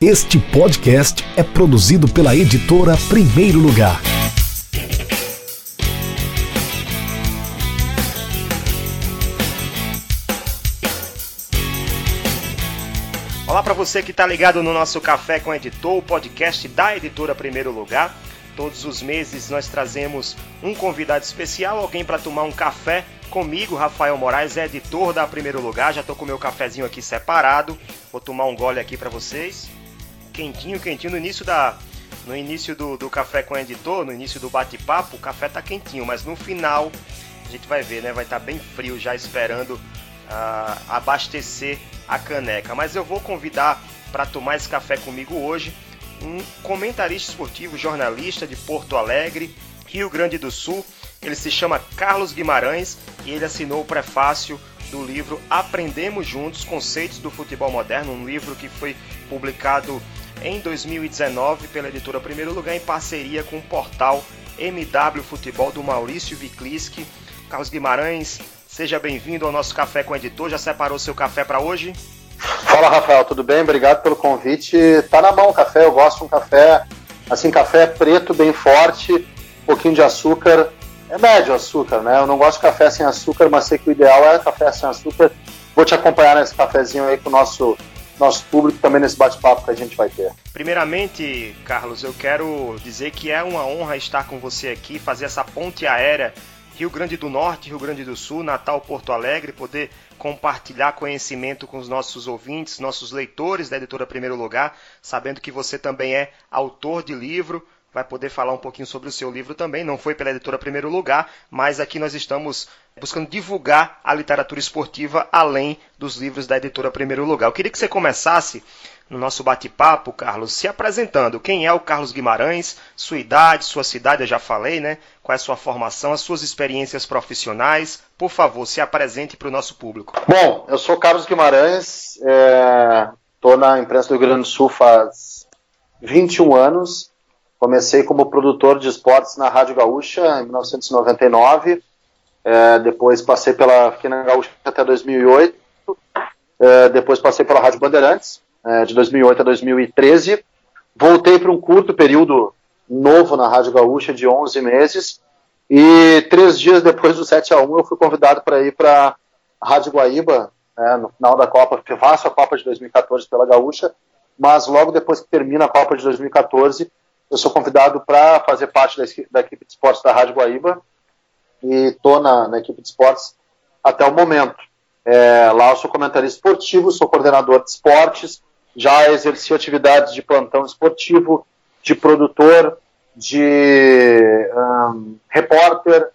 Este podcast é produzido pela editora Primeiro Lugar. Olá para você que está ligado no nosso Café com Editor, o podcast da editora Primeiro Lugar. Todos os meses nós trazemos um convidado especial, alguém para tomar um café comigo. Rafael Moraes é editor da Primeiro Lugar. Já estou com meu cafezinho aqui separado. Vou tomar um gole aqui para vocês quentinho, quentinho. No início da, no início do, do café com o editor, no início do bate-papo, o café tá quentinho, mas no final a gente vai ver, né? Vai estar tá bem frio já esperando uh, abastecer a caneca. Mas eu vou convidar para tomar esse café comigo hoje um comentarista esportivo, jornalista de Porto Alegre, Rio Grande do Sul. Ele se chama Carlos Guimarães e ele assinou o prefácio do livro Aprendemos Juntos Conceitos do Futebol Moderno, um livro que foi publicado em 2019 pela editora Primeiro Lugar em parceria com o portal MW Futebol do Maurício Vikliski. Carlos Guimarães, seja bem-vindo ao nosso Café com o Editor. Já separou seu café para hoje? Fala, Rafael, tudo bem? Obrigado pelo convite. Tá na mão o café, eu gosto de um café, assim, café preto, bem forte, um pouquinho de açúcar. É médio açúcar, né? Eu não gosto de café sem açúcar, mas sei que o ideal é café sem açúcar. Vou te acompanhar nesse cafezinho aí com o nosso nosso público também nesse bate-papo que a gente vai ter. Primeiramente, Carlos, eu quero dizer que é uma honra estar com você aqui, fazer essa ponte aérea Rio Grande do Norte, Rio Grande do Sul, Natal, Porto Alegre, poder compartilhar conhecimento com os nossos ouvintes, nossos leitores da editora Primeiro Lugar, sabendo que você também é autor de livro, vai poder falar um pouquinho sobre o seu livro também. Não foi pela editora Primeiro Lugar, mas aqui nós estamos buscando divulgar a literatura esportiva além dos livros da editora Primeiro Lugar. Eu queria que você começasse no nosso bate-papo, Carlos, se apresentando. Quem é o Carlos Guimarães? Sua idade, sua cidade, eu já falei, né? Qual é a sua formação, as suas experiências profissionais? Por favor, se apresente para o nosso público. Bom, eu sou Carlos Guimarães, estou é... na imprensa do Rio Grande do Sul faz 21 anos. Comecei como produtor de esportes na Rádio Gaúcha em 1999. É, depois passei pela Pequena Gaúcha até 2008. É, depois passei pela Rádio Bandeirantes, é, de 2008 a 2013. Voltei para um curto período novo na Rádio Gaúcha, de 11 meses. E três dias depois do 7 a 1 eu fui convidado para ir para a Rádio Guaíba, né, no final da Copa, faço a Copa de 2014 pela Gaúcha, mas logo depois que termina a Copa de 2014, eu sou convidado para fazer parte da, da, equipe de esportes da Rádio Guaíba e estou na, na, equipe de esportes até o momento. É, lá eu sou comentarista esportivo, sou coordenador de esportes, já exerci atividades de plantão esportivo, de produtor, de um, repórter,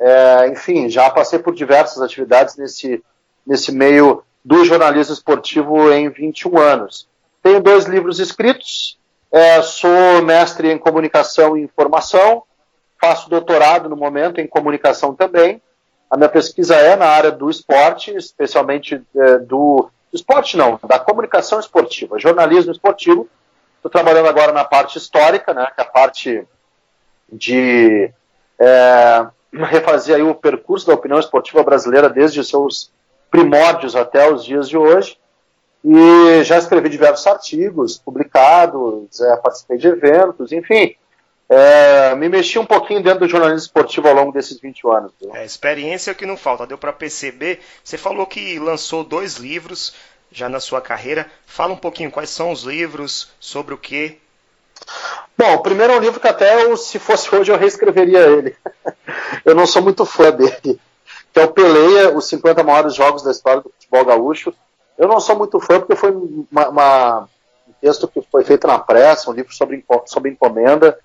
é, enfim, já passei por diversas atividades nesse, nesse meio do jornalismo esportivo em 21 anos. Tenho dois livros escritos, é, sou mestre em comunicação e informação, faço doutorado no momento em comunicação também. A minha pesquisa é na área do esporte, especialmente é, do esporte não, da comunicação esportiva, jornalismo esportivo. Estou trabalhando agora na parte histórica, né, que é a parte de é, refazer aí o percurso da opinião esportiva brasileira desde os seus primórdios até os dias de hoje. E já escrevi diversos artigos publicados, é, participei de eventos, enfim. É, me mexi um pouquinho dentro do jornalismo esportivo ao longo desses 20 anos. É, experiência é o que não falta, deu para perceber. Você falou que lançou dois livros já na sua carreira. Fala um pouquinho quais são os livros, sobre o que. Bom, o primeiro é um livro que até eu, se fosse hoje eu reescreveria ele. eu não sou muito fã dele. Que é o Peleia, os 50 maiores jogos da história do futebol gaúcho. Eu não sou muito fã porque foi uma, uma, um texto que foi feito na pressa, um livro sobre, sobre encomenda,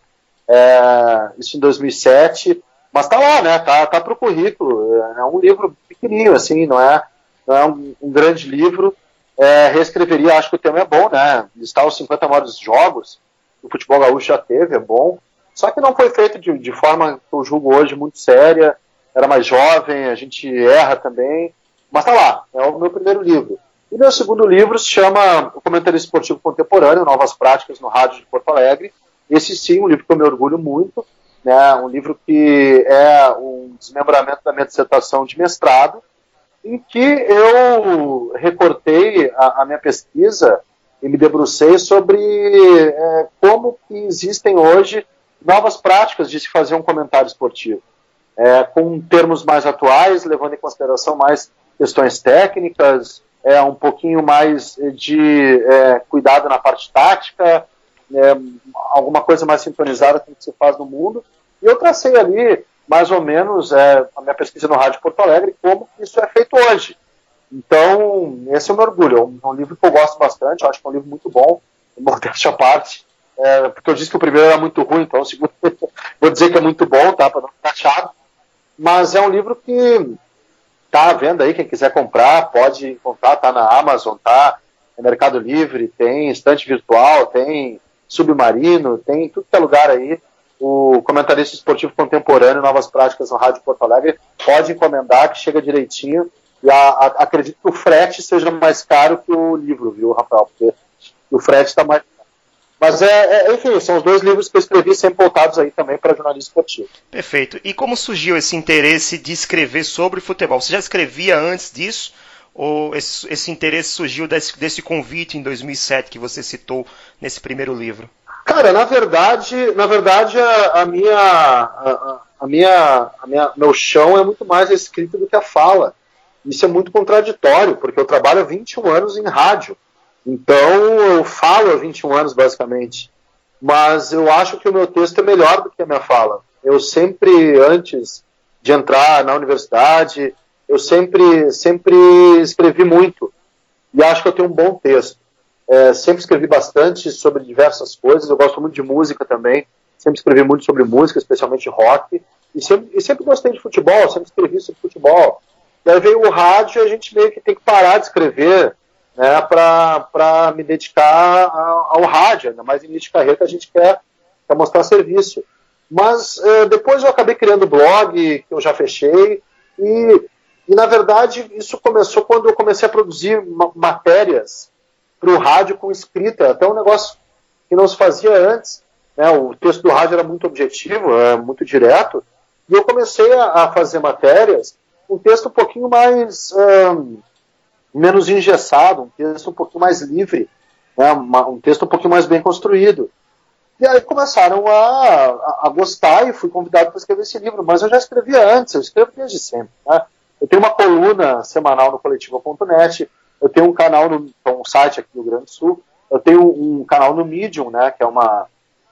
é, isso em 2007, mas tá lá, né? Tá, tá pro currículo. É um livro pequenininho, assim, não é, não é um, um grande livro. É, reescreveria, acho que o tema é bom, né? Listar os 50 maiores jogos o futebol gaúcho já teve, é bom. Só que não foi feito de, de forma que eu julgo hoje muito séria. Era mais jovem, a gente erra também. Mas tá lá, é o meu primeiro livro. E meu segundo livro se chama O Comentário Esportivo Contemporâneo, Novas Práticas no Rádio de Porto Alegre. Esse sim, um livro que eu me orgulho muito, né, um livro que é um desmembramento da minha dissertação de mestrado, em que eu recortei a, a minha pesquisa e me debrucei sobre é, como existem hoje novas práticas de se fazer um comentário esportivo, é, com termos mais atuais, levando em consideração mais questões técnicas, é, um pouquinho mais de é, cuidado na parte tática, é, alguma coisa mais sintonizada com o que se faz no mundo. E eu tracei ali, mais ou menos, é, a minha pesquisa no Rádio Porto Alegre, como isso é feito hoje. Então, esse é o meu orgulho. É um, é um livro que eu gosto bastante, eu acho que é um livro muito bom, modéstia à parte, é, porque eu disse que o primeiro era muito ruim, então o segundo vou dizer que é muito bom, tá, para não ficar chato. Mas é um livro que tá à venda aí, quem quiser comprar, pode encontrar, tá na Amazon, tá no Mercado Livre, tem estante virtual, tem submarino, tem tudo que é lugar aí. O comentarista esportivo contemporâneo, Novas Práticas no Rádio Porto Alegre, pode encomendar, que chega direitinho. E a, a, acredito que o frete seja mais caro que o livro, viu, Rafael? Porque o frete está mais. Mas, é, é, enfim, são os dois livros que eu escrevi sempre voltados aí também para jornalismo esportivo. Perfeito. E como surgiu esse interesse de escrever sobre futebol? Você já escrevia antes disso? Ou esse, esse interesse surgiu desse, desse convite em 2007 que você citou nesse primeiro livro? Cara, na verdade, na verdade a, a minha, a, a, minha, a minha, meu chão é muito mais a escrita do que a fala. Isso é muito contraditório, porque eu trabalho há 21 anos em rádio. Então eu falo há 21 anos, basicamente. Mas eu acho que o meu texto é melhor do que a minha fala. Eu sempre, antes de entrar na universidade, eu sempre, sempre escrevi muito. E acho que eu tenho um bom texto. É, sempre escrevi bastante sobre diversas coisas. Eu gosto muito de música também. Sempre escrevi muito sobre música, especialmente rock. E sempre, e sempre gostei de futebol, sempre escrevi sobre futebol. Daí veio o rádio e a gente meio que tem que parar de escrever né, para me dedicar ao, ao rádio, ainda mais início de carreira que a gente quer, quer mostrar serviço. Mas é, depois eu acabei criando blog, que eu já fechei, e e, na verdade, isso começou quando eu comecei a produzir matérias para o rádio com escrita, até um negócio que não se fazia antes. Né? O texto do rádio era muito objetivo, é muito direto, e eu comecei a, a fazer matérias um texto um pouquinho mais um, menos engessado, um texto um pouquinho mais livre, né? um texto um pouquinho mais bem construído. E aí começaram a, a, a gostar e fui convidado para escrever esse livro, mas eu já escrevia antes, eu escrevo desde sempre. Né? Eu tenho uma coluna semanal no coletivo.net, eu tenho um canal, no, um site aqui Rio Grande do Sul, eu tenho um canal no Medium, né, que é uma,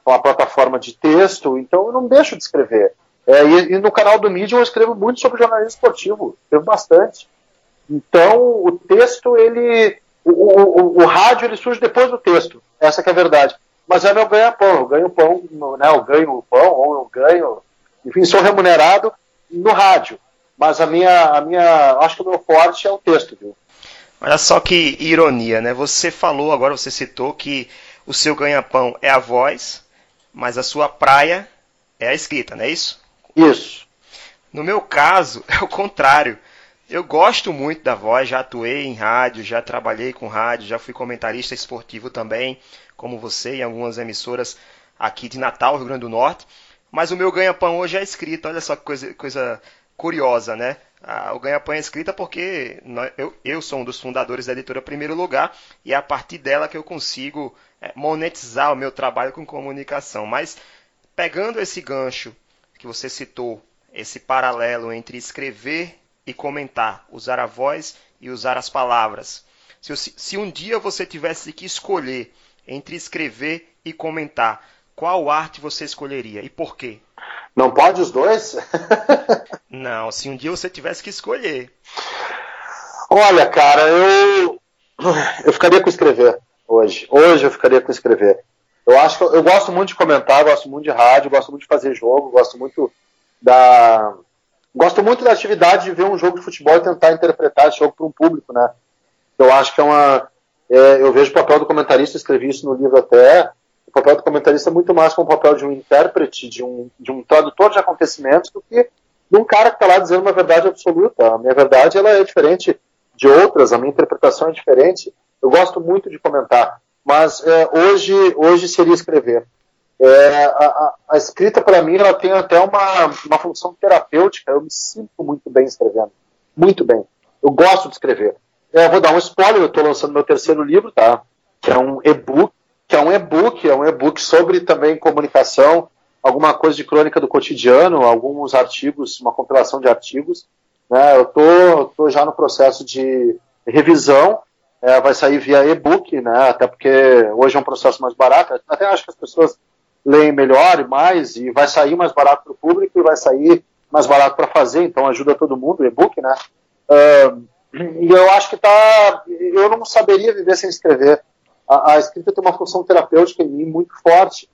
uma plataforma de texto, então eu não deixo de escrever. É, e, e, no canal do Medium eu escrevo muito sobre jornalismo esportivo, escrevo bastante. Então o texto, ele. O, o, o, rádio ele surge depois do texto, essa é a verdade. Mas é meu ganha-pão, eu ganho pão, né, eu ganho pão, ou eu ganho, enfim, sou remunerado no rádio. Mas a minha, a minha, acho que o meu forte é o texto, viu? Olha só que ironia, né? Você falou agora, você citou que o seu ganha-pão é a voz, mas a sua praia é a escrita, não é isso? Isso. No meu caso, é o contrário. Eu gosto muito da voz, já atuei em rádio, já trabalhei com rádio, já fui comentarista esportivo também, como você, em algumas emissoras aqui de Natal, Rio Grande do Norte. Mas o meu ganha-pão hoje é escrita. Olha só que coisa, coisa curiosa, né? o Ganha-Pão é escrita porque eu, eu sou um dos fundadores da editora Primeiro Lugar e é a partir dela que eu consigo é, monetizar o meu trabalho com comunicação. Mas pegando esse gancho que você citou, esse paralelo entre escrever e comentar, usar a voz e usar as palavras. Se, se um dia você tivesse que escolher entre escrever e comentar, qual arte você escolheria e por quê? Não pode os dois? Não, se um dia você tivesse que escolher. Olha, cara, eu eu ficaria com escrever hoje. Hoje eu ficaria com escrever. Eu acho que eu gosto muito de comentar, gosto muito de rádio, gosto muito de fazer jogo, gosto muito da gosto muito da atividade de ver um jogo de futebol e tentar interpretar esse jogo para um público, né? Eu acho que é uma é, eu vejo o papel do comentarista, escrevi isso no livro até, o papel do comentarista é muito mais como o papel de um intérprete, de um, de um tradutor de acontecimentos, do que de um cara que está lá dizendo uma verdade absoluta. A minha verdade ela é diferente de outras, a minha interpretação é diferente. Eu gosto muito de comentar, mas é, hoje, hoje seria escrever. É, a, a, a, escrita, para mim, ela tem até uma, uma função terapêutica. Eu me sinto muito bem escrevendo. Muito bem. Eu gosto de escrever. É, vou dar um spoiler, eu estou lançando meu terceiro livro, tá? que é um e-book, que é um e-book, é um e-book sobre também comunicação, alguma coisa de crônica do cotidiano, alguns artigos, uma compilação de artigos. Né? Eu tô, tô já no processo de revisão, é, vai sair via e-book, né? Até porque hoje é um processo mais barato. Até acho que as pessoas leem melhor e mais, e vai sair mais barato para o público e vai sair mais barato para fazer, então ajuda todo mundo, e-book, né? Uh, e eu acho que tá. Eu não saberia viver sem escrever. A, a, escrita tem uma função terapêutica em mim muito forte.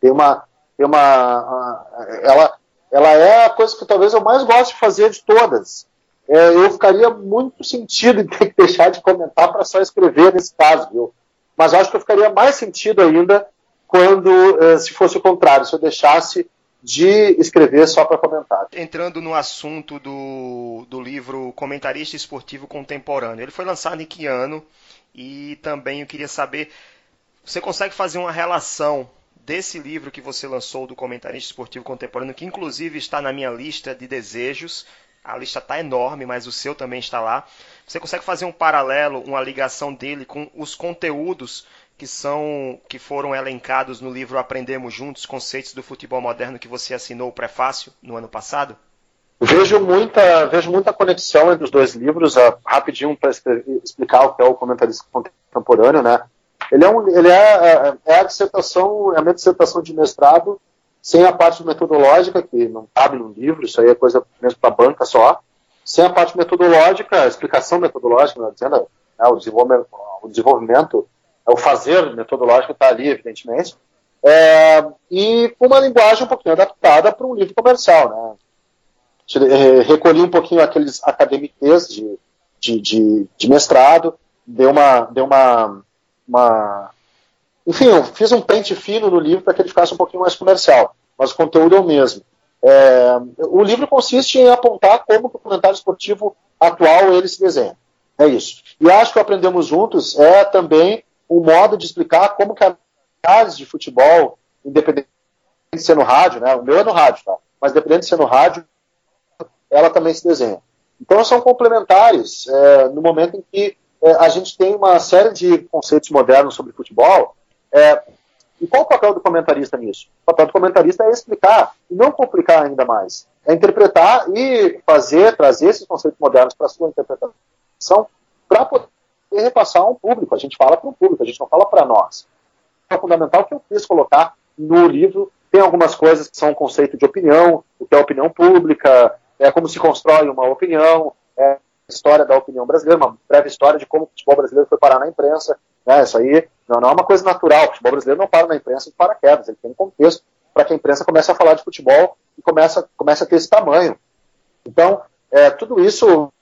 Tem uma. Tem uma ela, ela é a coisa que talvez eu mais gosto de fazer de todas. É, eu ficaria muito sentido em ter que deixar de comentar para só escrever nesse caso, viu? Mas acho que eu ficaria mais sentido ainda quando, eh, se fosse o contrário, se eu deixasse de escrever só para comentar. Entrando no assunto do, do livro Comentarista Esportivo Contemporâneo, ele foi lançado em que ano? E também eu queria saber, você consegue fazer uma relação desse livro que você lançou do Comentarista Esportivo Contemporâneo, que inclusive está na minha lista de desejos, a lista está enorme, mas o seu também está lá. Você consegue fazer um paralelo, uma ligação dele com os conteúdos que são que foram elencados no livro Aprendemos Juntos, conceitos do futebol moderno que você assinou o prefácio no ano passado? Vejo muita, vejo muita conexão entre os dois livros. Uh, rapidinho para explicar o que é o comentarista contemporâneo, né? Ele é, um, ele é, é, é, a dissertação, é a minha dissertação de mestrado, sem a parte metodológica, que não cabe no livro, isso aí é coisa mesmo para banca só. Sem a parte metodológica, a explicação metodológica, né, dizendo né, o, desenvolvimento, o desenvolvimento o fazer metodológico está ali, evidentemente, é, e com uma linguagem um pouquinho adaptada para um livro comercial. Né? É, recolhi um pouquinho aqueles academiques de, de, de, de mestrado, deu uma, deu uma, uma enfim, fiz um pente fino no livro para que ele ficasse um pouquinho mais comercial, mas o conteúdo é o mesmo. É, o livro consiste em apontar como o comentário esportivo atual ele se desenha. É isso. E acho que Aprendemos Juntos é também um modo de explicar como que análise de futebol, independente de ser no rádio, né? O meu é no rádio, tá? Mas independente de ser no rádio, ela também se desenha. Então são complementares é, no momento em que é, a gente tem uma série de conceitos modernos sobre futebol. É, e qual o papel do comentarista nisso? O papel do comentarista é explicar e não complicar ainda mais. É interpretar e fazer, trazer esses conceitos modernos para a sua interpretação para poder e repassar a um público. A gente fala para um público, a gente não fala para nós. É fundamental que eu quis colocar no livro. Tem algumas coisas que são um conceito de opinião, o que é opinião pública, é como se constrói uma opinião, é a história da opinião brasileira, uma breve história de como o futebol brasileiro foi parar na imprensa. Né? Isso aí não, não é uma coisa natural. O futebol brasileiro não para na imprensa de paraquedas, ele tem um contexto para que a imprensa comece a falar de futebol e comece, comece a ter esse tamanho. Então, é, tudo isso,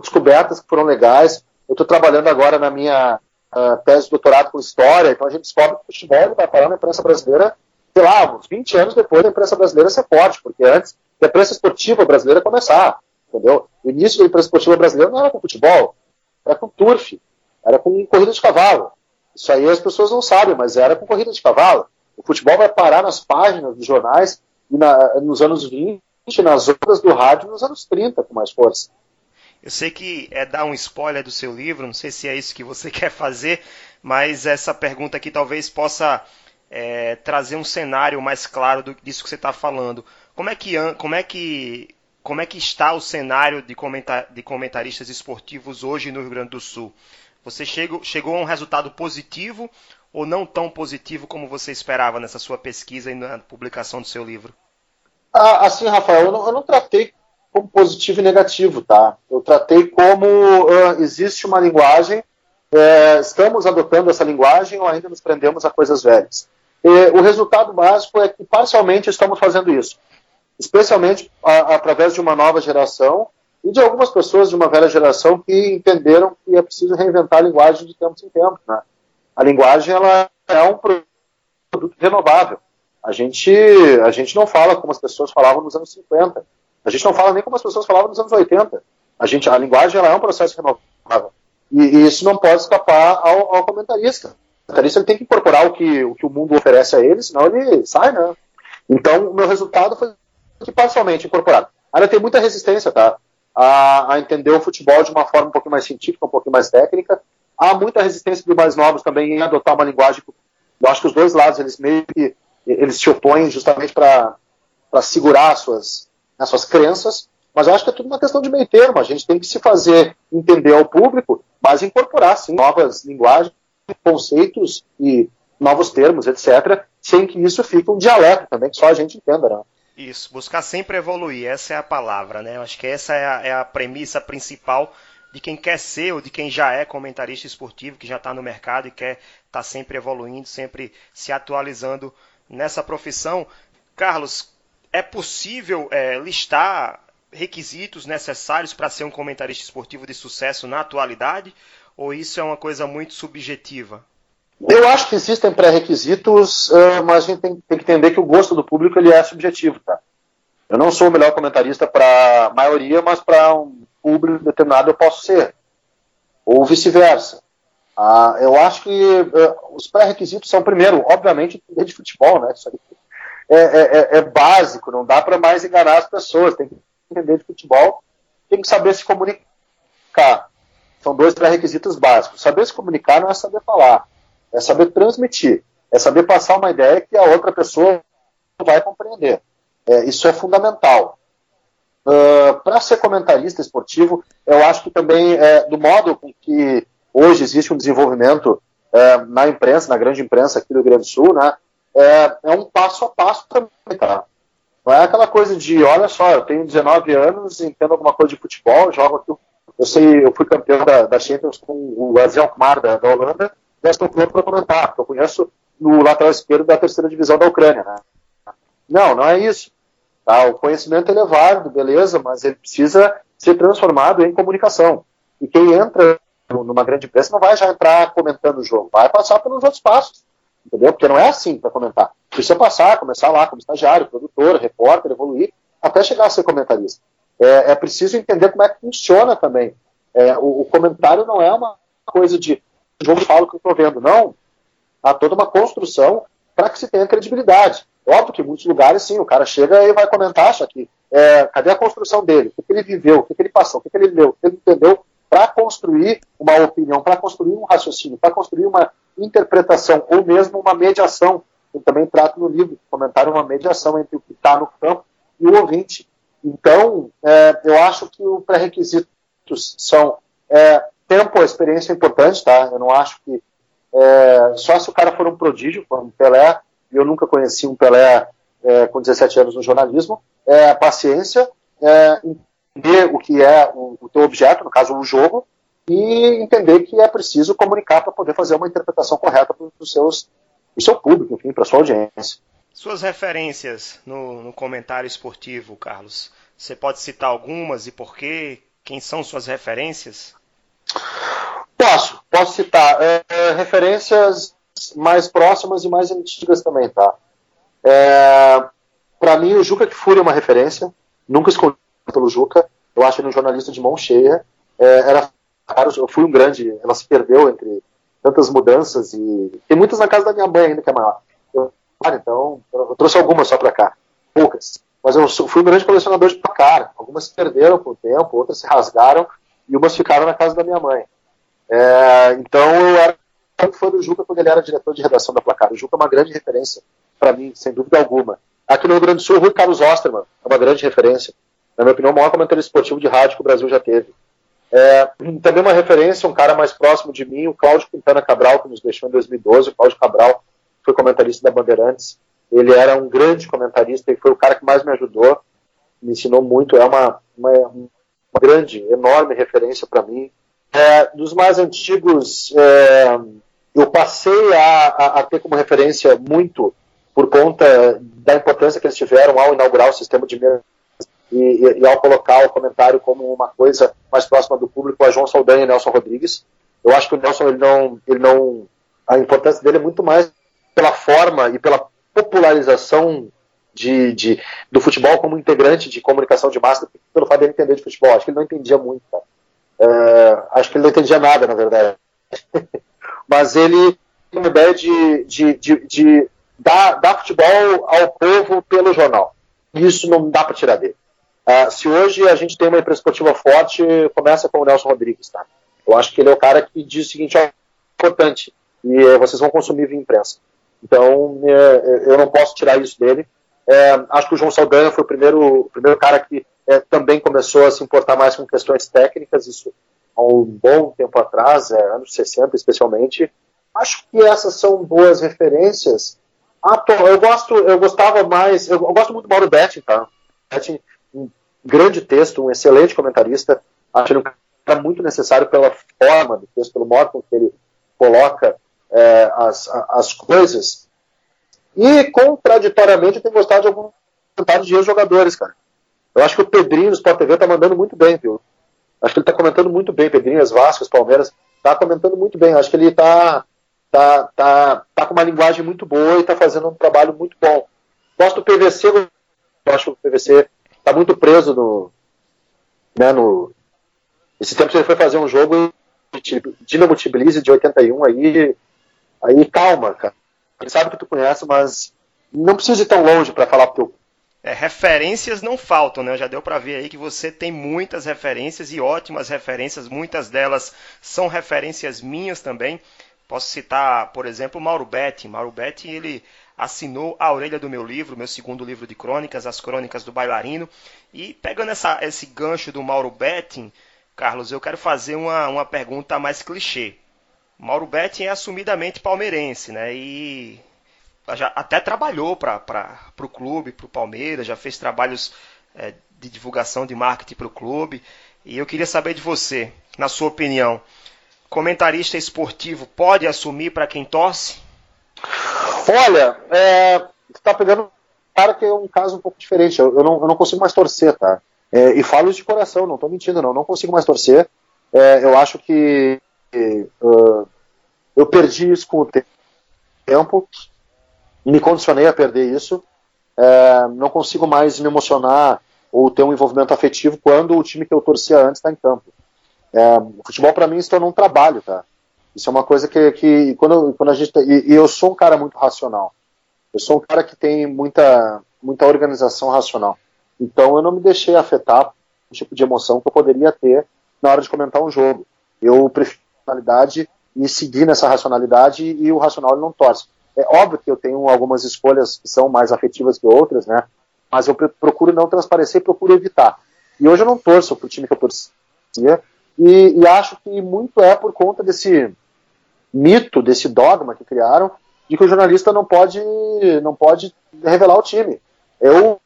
descobertas que foram legais, eu estou trabalhando agora na minha uh, tese de doutorado com História, então a gente descobre que o futebol vai parar na imprensa brasileira, sei lá, uns 20 anos depois da imprensa brasileira ser forte, porque antes da imprensa esportiva brasileira começar, entendeu? O início da imprensa esportiva brasileira não era com futebol, era com turf, era com corrida de cavalo. Isso aí as pessoas não sabem, mas era com corrida de cavalo. O futebol vai parar nas páginas dos jornais e na, nos anos 20, nas ondas do rádio nos anos 30 com mais força. Eu sei que é dar um spoiler do seu livro, não sei se é isso que você quer fazer, mas essa pergunta aqui talvez possa é, trazer um cenário mais claro do, disso que você está falando. Como é que como é que como é que está o cenário de, comentar, de comentaristas esportivos hoje no Rio Grande do Sul? Você chegou, chegou a um resultado positivo ou não tão positivo como você esperava nessa sua pesquisa e na publicação do seu livro? Ah, assim, Rafael, eu não, eu não tratei como positivo e negativo, tá? Eu tratei como uh, existe uma linguagem, é, estamos adotando essa linguagem ou ainda nos prendemos a coisas velhas. E, o resultado básico é que parcialmente estamos fazendo isso, especialmente a, através de uma nova geração e de algumas pessoas de uma velha geração que entenderam que é preciso reinventar a linguagem de tempos em tempos. Né? A linguagem ela é um produto renovável. A gente, a gente não fala como as pessoas falavam nos anos 50. A gente não fala nem como as pessoas falavam nos anos 80. A, gente, a linguagem ela é um processo renovável. E, e isso não pode escapar ao, ao comentarista. O comentarista tem que incorporar o que, o que o mundo oferece a ele, senão ele sai, né? Então, o meu resultado foi que parcialmente incorporado. Ainda tem muita resistência, tá? A, a, entender o futebol de uma forma um pouquinho mais científica, um pouquinho mais técnica. há muita resistência dos mais novos também em adotar uma linguagem. Eu acho que os dois lados eles meio que eles se opõem justamente para segurar suas, as suas crenças, mas eu acho que é tudo uma questão de meio termo. A gente tem que se fazer entender ao público, mas incorporar sim, novas linguagens, conceitos e novos termos, etc., sem que isso fique um dialeto também, que só a gente entenda. Né? Isso, buscar sempre evoluir, essa é a palavra, né? Eu acho que essa é a, é a premissa principal de quem quer ser ou de quem já é comentarista esportivo, que já está no mercado e quer estar tá sempre evoluindo, sempre se atualizando nessa profissão. Carlos, é possível é, listar requisitos necessários para ser um comentarista esportivo de sucesso na atualidade? Ou isso é uma coisa muito subjetiva? Eu acho que existem pré-requisitos, uh, mas a gente tem, que entender que o gosto do público ele é subjetivo. Tá? Eu não sou o melhor comentarista para a maioria, mas para um público determinado eu posso ser. Ou vice-versa. Uh, eu acho que uh, os pré-requisitos são, primeiro, obviamente, de futebol, né? Isso aí é, é, é básico, não dá para mais enganar as pessoas. Tem que entender de futebol, tem que saber se comunicar. São dois pré-requisitos básicos. Saber se comunicar não é saber falar, é saber transmitir, é saber passar uma ideia que a outra pessoa vai compreender. É, isso é fundamental. Uh, Para ser comentarista esportivo, eu acho que também, é, do modo com que hoje existe um desenvolvimento é, na imprensa, na grande imprensa aqui do Rio Grande do Sul, né, é, é um passo a passo também, tá? Não é aquela coisa de, olha só, eu tenho 19 anos, entendo alguma coisa de futebol, jogo aqui. Eu sei, eu fui campeão da, da Champions com o Azel Kumar da, da Holanda, já estou pronto para comentar, porque eu conheço no lateral esquerdo da terceira divisão da Ucrânia. Né? Não, não é isso. Tá? O conhecimento é válido, beleza, mas ele precisa ser transformado em comunicação. E quem entra numa grande empresa não vai já entrar comentando o jogo, vai passar pelos outros passos entendeu? Porque não é assim para comentar. Precisa passar, começar lá como estagiário, produtor, repórter, evoluir, até chegar a ser comentarista. É, é preciso entender como é que funciona também. É, o, o, comentário não é uma coisa de jogo falo que eu estou vendo, não. Há toda uma construção para que se tenha credibilidade. Óbvio que em muitos lugares, sim, o cara chega e vai comentar, acha que é, cadê a construção dele? O que, ele viveu? O que, ele passou? O que, que ele leu? O que ele entendeu para construir uma opinião, para construir um raciocínio, para construir uma interpretação ou mesmo uma mediação. Eu também trato no livro, comentário uma mediação entre o que está no campo e o ouvinte. Então, é, eu acho que os pré-requisitos são é, tempo, experiência é importante, tá? Eu não acho que é, só se o cara for um prodígio, como um Pelé, e eu nunca conheci um Pelé é, com 17 anos no jornalismo, é, paciência, é, entender o que é o, o teu objeto, no caso o jogo, e entender que é preciso comunicar para poder fazer uma interpretação correta para o seu público, enfim, para sua audiência. Suas referências no, no, comentário esportivo, Carlos, você pode citar algumas e por quê? Quem são suas referências? Posso, posso citar. É, é, referências mais próximas e mais antigas também, tá? É, para mim, o Juca Kfouri é uma referência, nunca escondi pelo Juca, eu acho ele um jornalista de mão cheia, é, era eu fui um grande, ela se perdeu entre tantas mudanças e tem muitas na casa da minha mãe ainda que é maior. Eu, então, eu trouxe algumas só para cá, poucas. Mas eu fui um grande colecionador de placar. Algumas se perderam com o tempo, outras se rasgaram e umas ficaram na casa da minha mãe. É, então eu era muito fã do Juca quando ele era diretor de redação da Placar. O Juca é uma grande referência para mim, sem dúvida alguma. Aqui no Rio Grande do Sul, o Rui Carlos Osterman é uma grande referência. Na minha opinião, o maior comentário esportivo de rádio que o Brasil já teve. É, também uma referência, um cara mais próximo de mim, o Cláudio Quintana Cabral, que nos deixou em 2012. O Cláudio Cabral foi comentarista da Bandeirantes. Ele era um grande comentarista e foi o cara que mais me ajudou, me ensinou muito. É uma, uma, uma grande, enorme referência para mim. É, dos mais antigos, é, eu passei a, a, a, ter como referência muito por conta da importância que eles tiveram ao inaugurar o sistema de e, e, e, ao colocar o comentário como uma coisa mais próxima do público, a João Saldanha e Nelson Rodrigues. Eu acho que o Nelson, ele não, ele não, a importância dele é muito mais pela forma e pela popularização de, de do futebol como integrante de comunicação de massa, pelo fato dele entender de futebol. Acho que ele não entendia muito. É, acho que ele não entendia nada, na verdade. Mas ele tem uma ideia de, de, de, de dar, dar futebol ao povo pelo jornal. Isso não dá para tirar dele. Uh, se hoje a gente tem uma empresa esportiva forte, começa com o Nelson Rodrigues, tá? Eu acho que ele é o cara que diz o seguinte, é importante, e é, vocês vão consumir via imprensa. Então, é, eu não posso tirar isso dele. É, acho que o João Saldanha foi o primeiro, o primeiro cara que também começou a se importar mais com questões técnicas, isso há um bom tempo atrás, é, anos 60 especialmente. Acho que essas são boas referências. Ah, eu gosto, eu gostava mais, eu, eu gosto muito do Mauro Betting, tá? Betting, grande texto, um excelente comentarista. Acho ele um cara muito necessário pela forma do texto, pelo modo com que ele coloca é, as, as coisas. E, contraditoriamente, eu tenho gostado de alguns comentários de jogadores, cara. Eu acho que o Pedrinho do Sport TV tá mandando muito bem, viu? Acho que ele tá comentando muito bem, Pedrinho, as Vascas, Palmeiras, tá comentando muito bem. Acho que ele tá, tá, tá, tá com uma linguagem muito boa e tá fazendo um trabalho muito bom. Gosto do PVC, acho que o PVC tá muito preso no. Né, no esse tempo ele foi fazer um jogo Dinamo Tbilisi de 81 aí. Aí calma, cara. Ele sabe que tu conhece, mas não precisa ir tão longe para falar pro teu é, referências não faltam, né? Já deu para ver aí que você tem muitas referências e ótimas referências, muitas delas são referências minhas também. Posso citar, por exemplo, Mauro Betti. Mauro Betti, ele assinou a orelha do meu livro, meu segundo livro de crônicas, As Crônicas do Bailarino. E pegando essa, esse gancho do Mauro Betting, Carlos, eu quero fazer uma, uma pergunta mais clichê. Mauro Betting é assumidamente palmeirense, né? E já até trabalhou para o clube, para o Palmeiras, já fez trabalhos é, de divulgação de marketing para o clube. E eu queria saber de você, na sua opinião, comentarista esportivo pode assumir para quem torce? Olha, é, está pegando cara que é um caso um pouco diferente. Eu, eu, não, eu não, consigo mais torcer, tá? É, e falo isso de coração, não estou mentindo, não. Não consigo mais torcer. É, eu acho que uh, eu perdi isso com o tempo me condicionei a perder isso. É, não consigo mais me emocionar ou ter um envolvimento afetivo quando o time que eu torcia antes está em campo. É, o futebol para mim se tornou um trabalho, tá? Isso é uma coisa que, que quando, quando a gente e, e, eu sou um cara muito racional. Eu sou um cara que tem muita muita organização racional. Então eu não me deixei afetar o tipo de emoção que eu poderia ter na hora de comentar um jogo. Eu prefiro racionalidade e seguir nessa racionalidade e o racional não torce. É óbvio que eu tenho algumas escolhas que são mais afetivas que outras, né? Mas eu procuro não transparecer procuro evitar. E hoje eu não torço para o time que eu torcia e, e acho que muito é por conta desse mito, desse dogma que criaram de que o jornalista não pode, não pode revelar o time. Eu,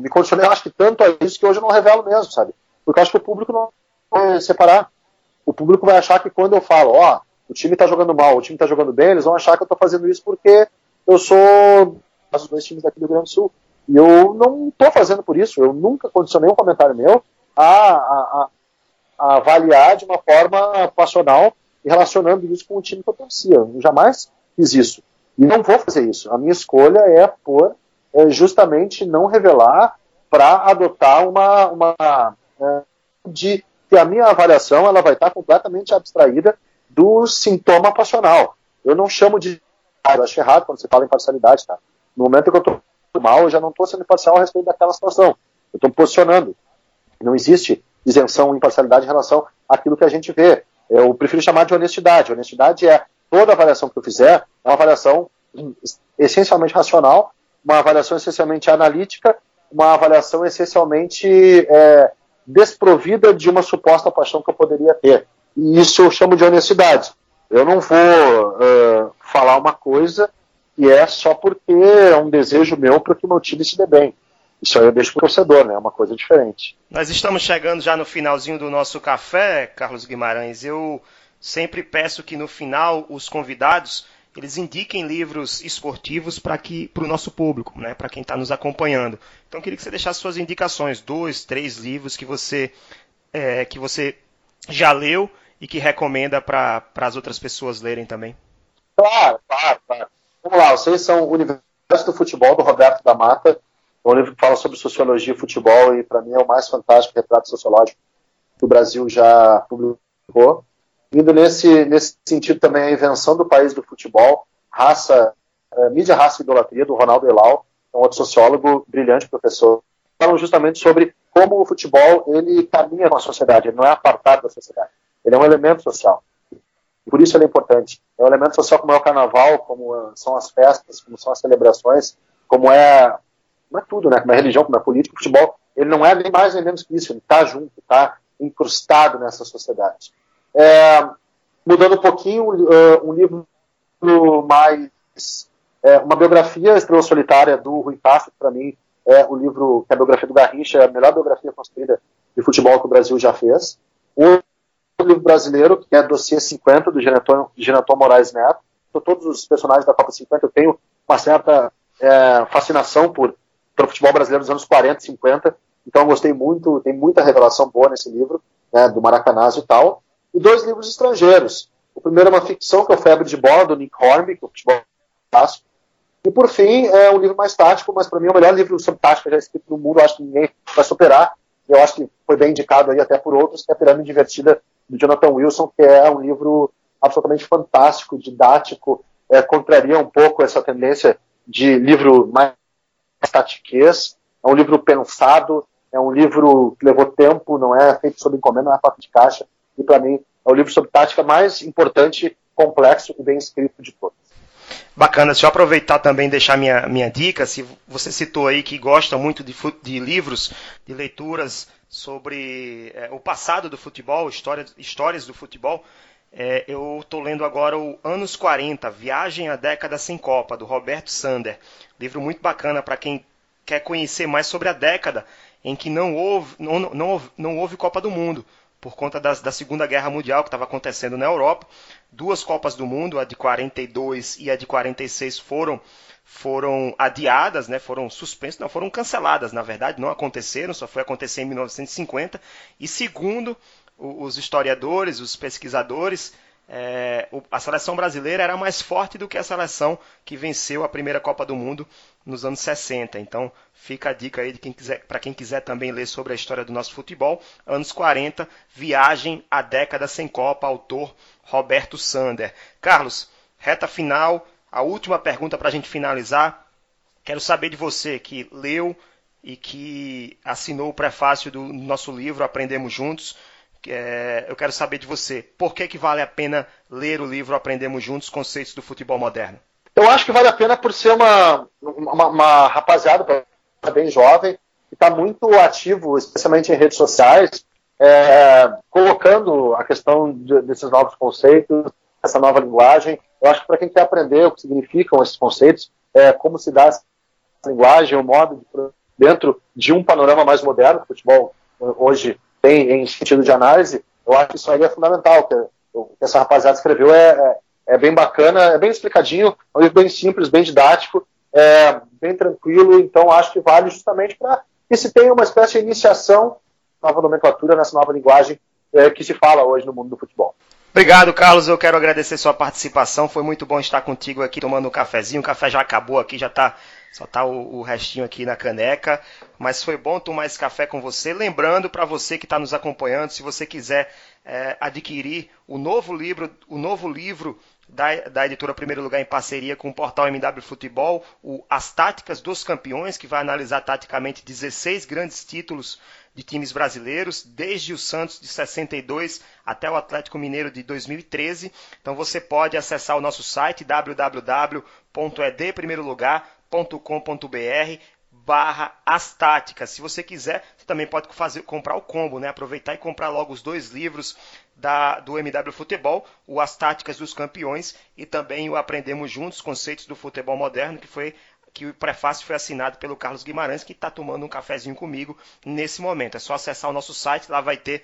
me condicionei, acho que tanto a isso que hoje eu não revelo mesmo, sabe? Porque acho que o público não vai separar. O público vai achar que quando eu falo, ó, o time está jogando mal, o time está jogando bem, eles vão achar que eu estou fazendo isso porque eu sou dos dois times daqui do Rio Grande do Sul. E eu não estou fazendo por isso, eu nunca condicionei um comentário meu a, a, a, avaliar de uma forma passional e relacionando isso com o time que eu torcia. Eu jamais fiz isso. E não vou fazer isso. A minha escolha é por é, justamente não revelar para adotar uma, uma é, de que a minha avaliação ela vai estar completamente abstraída do sintoma passional. Eu não chamo de. Eu acho errado quando você fala em parcialidade, tá? No momento que eu estou mal, eu já não estou sendo imparcial a respeito daquela situação. Eu estou me posicionando. Não existe isenção ou imparcialidade em relação àquilo que a gente vê. Eu prefiro chamar de honestidade. Honestidade é toda avaliação que eu fizer é uma avaliação essencialmente racional, uma avaliação essencialmente analítica, uma avaliação essencialmente é, desprovida de uma suposta paixão que eu poderia ter. E isso eu chamo de honestidade. Eu não vou uh, falar uma coisa que é só porque é um desejo meu para que meu time se dê bem. Isso aí eu deixo para o torcedor, né? É uma coisa diferente. Nós estamos chegando já no finalzinho do nosso café, Carlos Guimarães. Eu sempre peço que no final os convidados eles indiquem livros esportivos para que para o nosso público, né? Para quem está nos acompanhando. Então eu queria que você deixasse suas indicações, dois, três livros que você é, que você já leu e que recomenda para as outras pessoas lerem também? Claro, claro, claro. Vamos lá, vocês são o Universo do Futebol, do Roberto da Mata. É um livro que fala sobre sociologia e futebol e, para mim, é o mais fantástico retrato sociológico que o Brasil já publicou. Indo nesse, nesse sentido também a invenção do país do futebol, raça, é, mídia, raça e idolatria, do Ronaldo Elau, é um outro sociólogo, brilhante professor. Falam justamente sobre como o futebol ele caminha com a sociedade, ele não é apartado da sociedade. ele é um elemento social. Por isso ele é importante. É um elemento social como é o carnaval, como são as festas, como são as celebrações, como é, como é tudo, né? Como é religião, como é política, o futebol, ele não é nem mais nem menos que isso, ele está junto, está incrustado nessa sociedade. É, mudando um pouquinho, uh, um livro mais. É, uma biografia Estrela Solitária do Rui Castro, para mim, é o livro que é a biografia do Garrincha, é a melhor biografia construída de futebol que o Brasil já fez. Um livro brasileiro, que é Dossiê 50, do Genaton Moraes Neto. Todos os personagens da Copa 50, eu tenho uma certa é, fascinação por, pelo futebol brasileiro dos anos 40 e 50. Então, eu gostei muito, tem muita revelação boa nesse livro, né, do Maracanãs e tal. E dois livros estrangeiros. O primeiro é uma ficção, que é o Febre de Bola, do Nick Hornby, que é o futebol clássico. E por fim, é um livro mais tático, mas para mim é o melhor livro sobre tática já escrito no mundo, acho que ninguém vai superar. Eu acho que foi bem indicado aí até por outros, que é a Pirâmide Divertida, do Jonathan Wilson, que é um livro absolutamente fantástico, didático, é, contraria um pouco essa tendência de livro mais tatiquez. É um livro pensado, é um livro que levou tempo, não é feito sob encomenda, não é fato de caixa. E para mim é o livro sobre tática mais importante, complexo e bem escrito de todos. Bacana, se eu aproveitar também e deixar minha, minha dica, se você citou aí que gosta muito de, de livros, de leituras sobre é, o passado do futebol, história, histórias do futebol, é, eu estou lendo agora o Anos 40, Viagem à Década Sem Copa, do Roberto Sander. Livro muito bacana para quem quer conhecer mais sobre a década em que não houve, não, não, não houve Copa do Mundo por conta das, da Segunda Guerra Mundial que estava acontecendo na Europa. Duas Copas do Mundo, a de 42 e a de 46, foram foram adiadas, né, foram suspensas, não, foram canceladas, na verdade, não aconteceram, só foi acontecer em 1950. E segundo os historiadores, os pesquisadores, é, a seleção brasileira era mais forte do que a seleção que venceu a primeira Copa do Mundo nos anos 60. Então fica a dica aí para quem quiser também ler sobre a história do nosso futebol. Anos 40, Viagem à Década Sem Copa, autor Roberto Sander. Carlos, reta final, a última pergunta para a gente finalizar. Quero saber de você que leu e que assinou o prefácio do nosso livro Aprendemos Juntos é, eu quero saber de você, por que, que vale a pena ler o livro Aprendemos Juntos Conceitos do Futebol Moderno? Eu acho que vale a pena por ser uma, uma, uma rapaziada bem jovem, que está muito ativo, especialmente em redes sociais, é, colocando a questão de, desses novos conceitos, essa nova linguagem. Eu acho que para quem quer aprender o que significam esses conceitos, é, como se dá essa linguagem, o modo de, dentro de um panorama mais moderno, futebol hoje tem em sentido de análise, eu acho que isso aí é fundamental. Que, o que essa rapaziada escreveu é, é, é, bem bacana, é bem explicadinho, é um livro bem simples, bem didático, é, bem tranquilo, então acho que vale justamente para que se tenha uma espécie de iniciação, nova nomenclatura nessa nova linguagem é, que se fala hoje no mundo do futebol. Obrigado, Carlos. Eu quero agradecer sua participação. Foi muito bom estar contigo aqui tomando um cafezinho. O café já acabou aqui, já está só tá o, o, restinho aqui na caneca. Mas foi bom tomar esse café com você. Lembrando para você que está nos acompanhando, se você quiser é, adquirir o novo livro, o novo livro da, da, editora Primeiro Lugar em parceria com o portal MW Futebol, o As Táticas dos Campeões, que vai analisar taticamente 16 grandes títulos de times brasileiros, desde o Santos de 62 até o Atlético Mineiro de 2013. Então você pode acessar o nosso site www.edprimeirolugar.com com.br barra as táticas. Se você quiser, você também pode fazer, comprar o combo, né? Aproveitar e comprar logo os dois livros da, do MW Futebol, o As Táticas dos Campeões e também o Aprendemos Juntos, Conceitos do Futebol Moderno, que foi que o prefácio foi assinado pelo Carlos Guimarães, que está tomando um cafezinho comigo nesse momento. É só acessar o nosso site, lá vai ter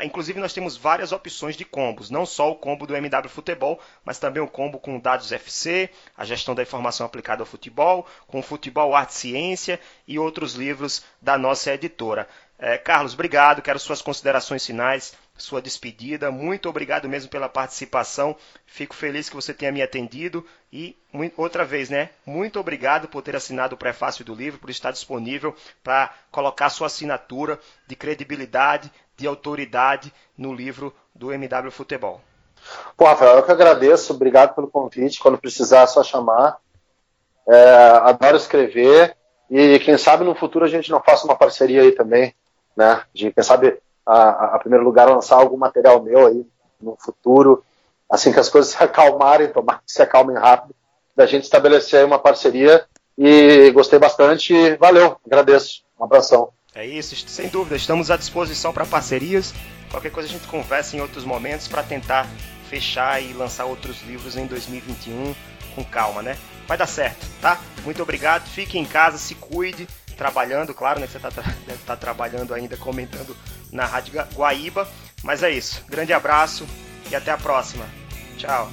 Inclusive, nós temos várias opções de combos, não só o combo do MW Futebol, mas também o combo com dados FC, a gestão da informação aplicada ao futebol, com Futebol Arte e Ciência e outros livros da nossa editora. É, Carlos, obrigado, quero suas considerações finais, sua despedida. Muito obrigado mesmo pela participação. Fico feliz que você tenha me atendido e outra vez, né? Muito obrigado por ter assinado o prefácio do livro, por estar disponível para colocar sua assinatura de credibilidade, de autoridade no livro do MW Futebol. Pô, Rafael, eu que agradeço, obrigado pelo convite. Quando precisar, é só chamar. É, adoro escrever e quem sabe no futuro a gente não faça uma parceria aí também, né? De quem sabe a, a primeiro lugar lançar algum material meu aí no futuro, assim que as coisas se acalmarem, tomar que se acalmem rápido, da gente estabelecer uma parceria e gostei bastante. Valeu, agradeço. Um abração. É isso, sem dúvida. Estamos à disposição para parcerias. Qualquer coisa a gente conversa em outros momentos para tentar fechar e lançar outros livros em 2021 com calma, né? Vai dar certo, tá? Muito obrigado. Fique em casa, se cuide, trabalhando, claro, né? Você tá, deve estar tá trabalhando ainda, comentando na Rádio Guaíba. Mas é isso. Grande abraço e até a próxima. Tchau.